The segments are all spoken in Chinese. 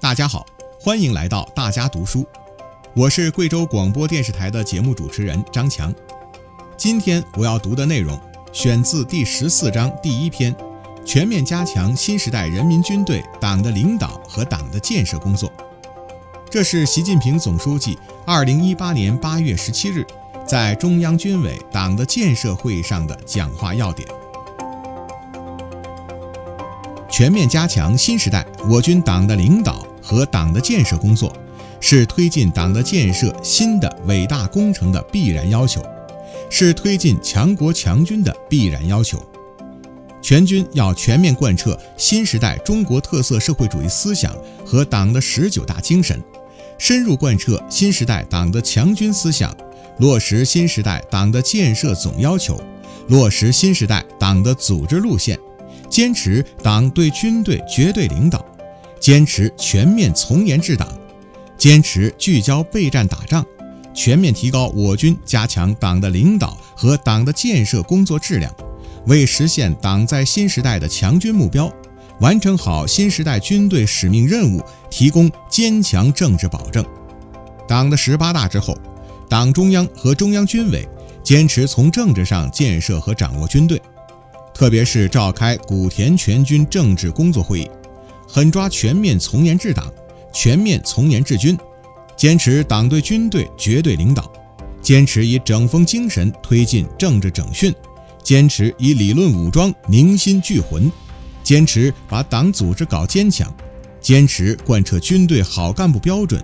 大家好，欢迎来到大家读书，我是贵州广播电视台的节目主持人张强。今天我要读的内容选自第十四章第一篇，全面加强新时代人民军队党的领导和党的建设工作。这是习近平总书记二零一八年八月十七日在中央军委党的建设会议上的讲话要点。全面加强新时代我军党的领导和党的建设工作，是推进党的建设新的伟大工程的必然要求，是推进强国强军的必然要求。全军要全面贯彻新时代中国特色社会主义思想和党的十九大精神，深入贯彻新时代党的强军思想，落实新时代党的建设总要求，落实新时代党的组织路线。坚持党对军队绝对领导，坚持全面从严治党，坚持聚焦备战打仗，全面提高我军加强党的领导和党的建设工作质量，为实现党在新时代的强军目标，完成好新时代军队使命任务提供坚强政治保证。党的十八大之后，党中央和中央军委坚持从政治上建设和掌握军队。特别是召开古田全军政治工作会议，狠抓全面从严治党、全面从严治军，坚持党对军队绝对领导，坚持以整风精神推进政治整训，坚持以理论武装凝心聚魂，坚持把党组织搞坚强，坚持贯彻军队好干部标准，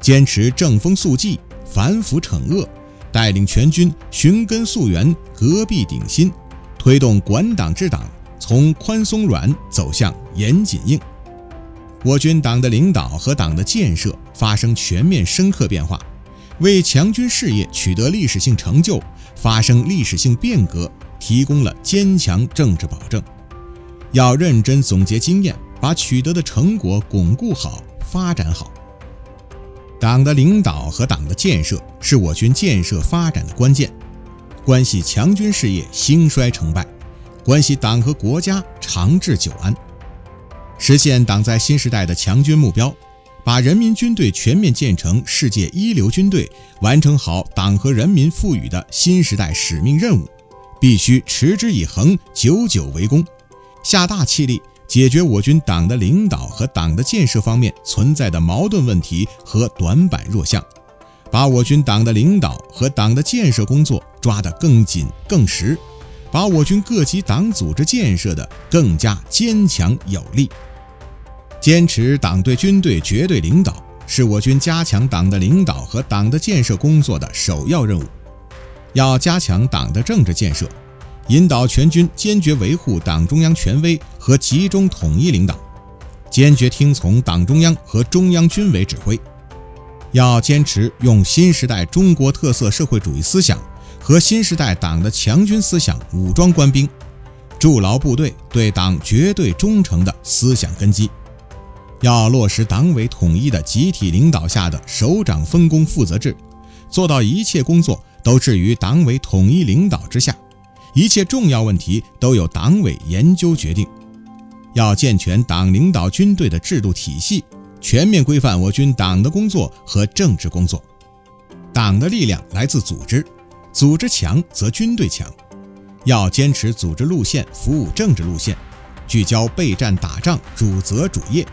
坚持正风肃纪、反腐惩恶，带领全军寻根溯源、革弊鼎新。推动管党治党从宽松软走向严谨硬，我军党的领导和党的建设发生全面深刻变化，为强军事业取得历史性成就、发生历史性变革提供了坚强政治保证。要认真总结经验，把取得的成果巩固好、发展好。党的领导和党的建设是我军建设发展的关键。关系强军事业兴衰成败，关系党和国家长治久安，实现党在新时代的强军目标，把人民军队全面建成世界一流军队，完成好党和人民赋予的新时代使命任务，必须持之以恒，久久为功，下大气力解决我军党的领导和党的建设方面存在的矛盾问题和短板弱项。把我军党的领导和党的建设工作抓得更紧更实，把我军各级党组织建设的更加坚强有力。坚持党对军队绝对领导，是我军加强党的领导和党的建设工作的首要任务。要加强党的政治建设，引导全军坚决维护党中央权威和集中统一领导，坚决听从党中央和中央军委指挥。要坚持用新时代中国特色社会主义思想和新时代党的强军思想武装官兵，筑牢部队对党绝对忠诚的思想根基。要落实党委统一的集体领导下的首长分工负责制，做到一切工作都置于党委统一领导之下，一切重要问题都由党委研究决定。要健全党领导军队的制度体系。全面规范我军党的工作和政治工作。党的力量来自组织，组织强则军队强。要坚持组织路线服务政治路线，聚焦备战打仗主责主业，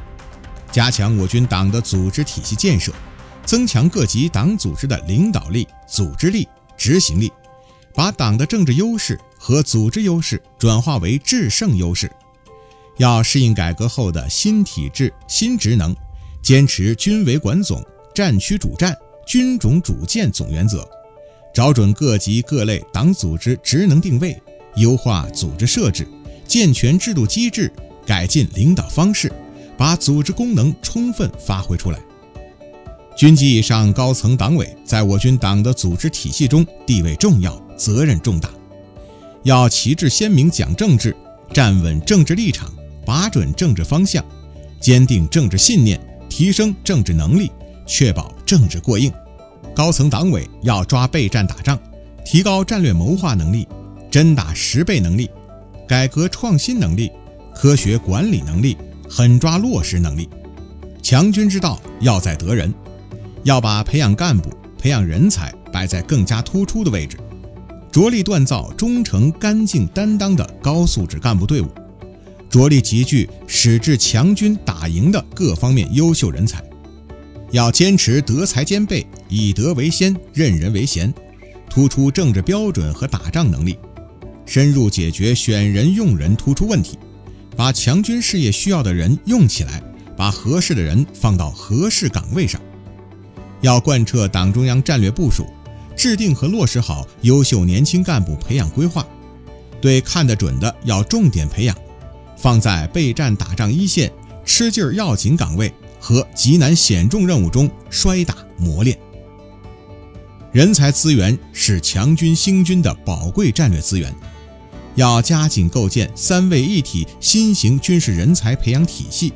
加强我军党的组织体系建设，增强各级党组织的领导力、组织力、执行力，把党的政治优势和组织优势转化为制胜优势。要适应改革后的新体制、新职能。坚持军委管总、战区主战、军种主建总原则，找准各级各类党组织职能定位，优化组织设置，健全制度机制，改进领导方式，把组织功能充分发挥出来。军级以上高层党委在我军党的组织体系中地位重要，责任重大，要旗帜鲜明讲政治，站稳政治立场，把准政治方向，坚定政治信念。提升政治能力，确保政治过硬。高层党委要抓备战打仗，提高战略谋划能力、真打实备能力、改革创新能力、科学管理能力、狠抓落实能力。强军之道要在得人，要把培养干部、培养人才摆在更加突出的位置，着力锻造忠诚、干净、担当的高素质干部队伍，着力集聚使至强军打赢的各方面优秀人才。要坚持德才兼备、以德为先、任人唯贤，突出政治标准和打仗能力，深入解决选人用人突出问题，把强军事业需要的人用起来。把合适的人放到合适岗位上，要贯彻党中央战略部署，制定和落实好优秀年轻干部培养规划，对看得准的要重点培养，放在备战打仗一线、吃劲儿要紧岗位和极难险重任务中摔打磨练。人才资源是强军兴军的宝贵战略资源，要加紧构建三位一体新型军事人才培养体系。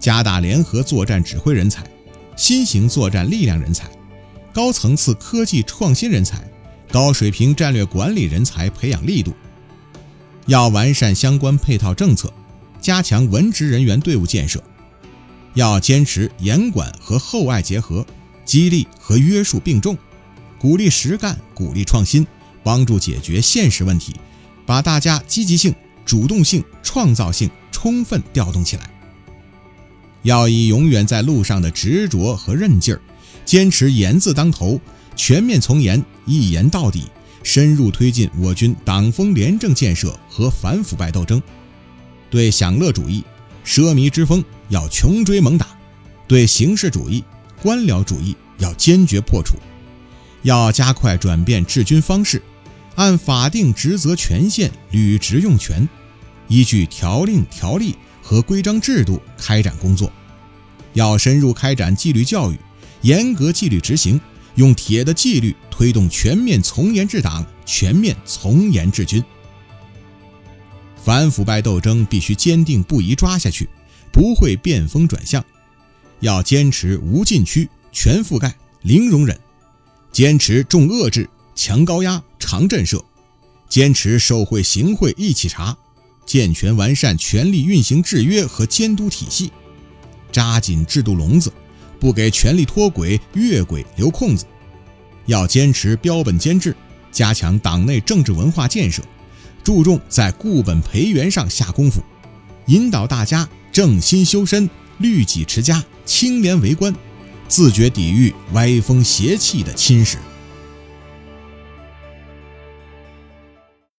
加大联合作战指挥人才、新型作战力量人才、高层次科技创新人才、高水平战略管理人才培养力度。要完善相关配套政策，加强文职人员队伍建设。要坚持严管和厚爱结合，激励和约束并重，鼓励实干，鼓励创新，帮助解决现实问题，把大家积极性、主动性、创造性充分调动起来。要以永远在路上的执着和韧劲儿，坚持严字当头，全面从严，一严到底，深入推进我军党风廉政建设和反腐败斗争。对享乐主义、奢靡之风要穷追猛打，对形式主义、官僚主义要坚决破除。要加快转变治军方式，按法定职责权限履职用权，依据条令条例。和规章制度开展工作，要深入开展纪律教育，严格纪律执行，用铁的纪律推动全面从严治党、全面从严治军。反腐败斗争必须坚定不移抓下去，不会变风转向。要坚持无禁区、全覆盖、零容忍，坚持重遏制、强高压、长震慑，坚持受贿行贿一起查。健全完善权力运行制约和监督体系，扎紧制度笼子，不给权力脱轨越轨留空子。要坚持标本兼治，加强党内政治文化建设，注重在固本培元上下功夫，引导大家正心修身、律己持家、清廉为官，自觉抵御歪风邪气的侵蚀。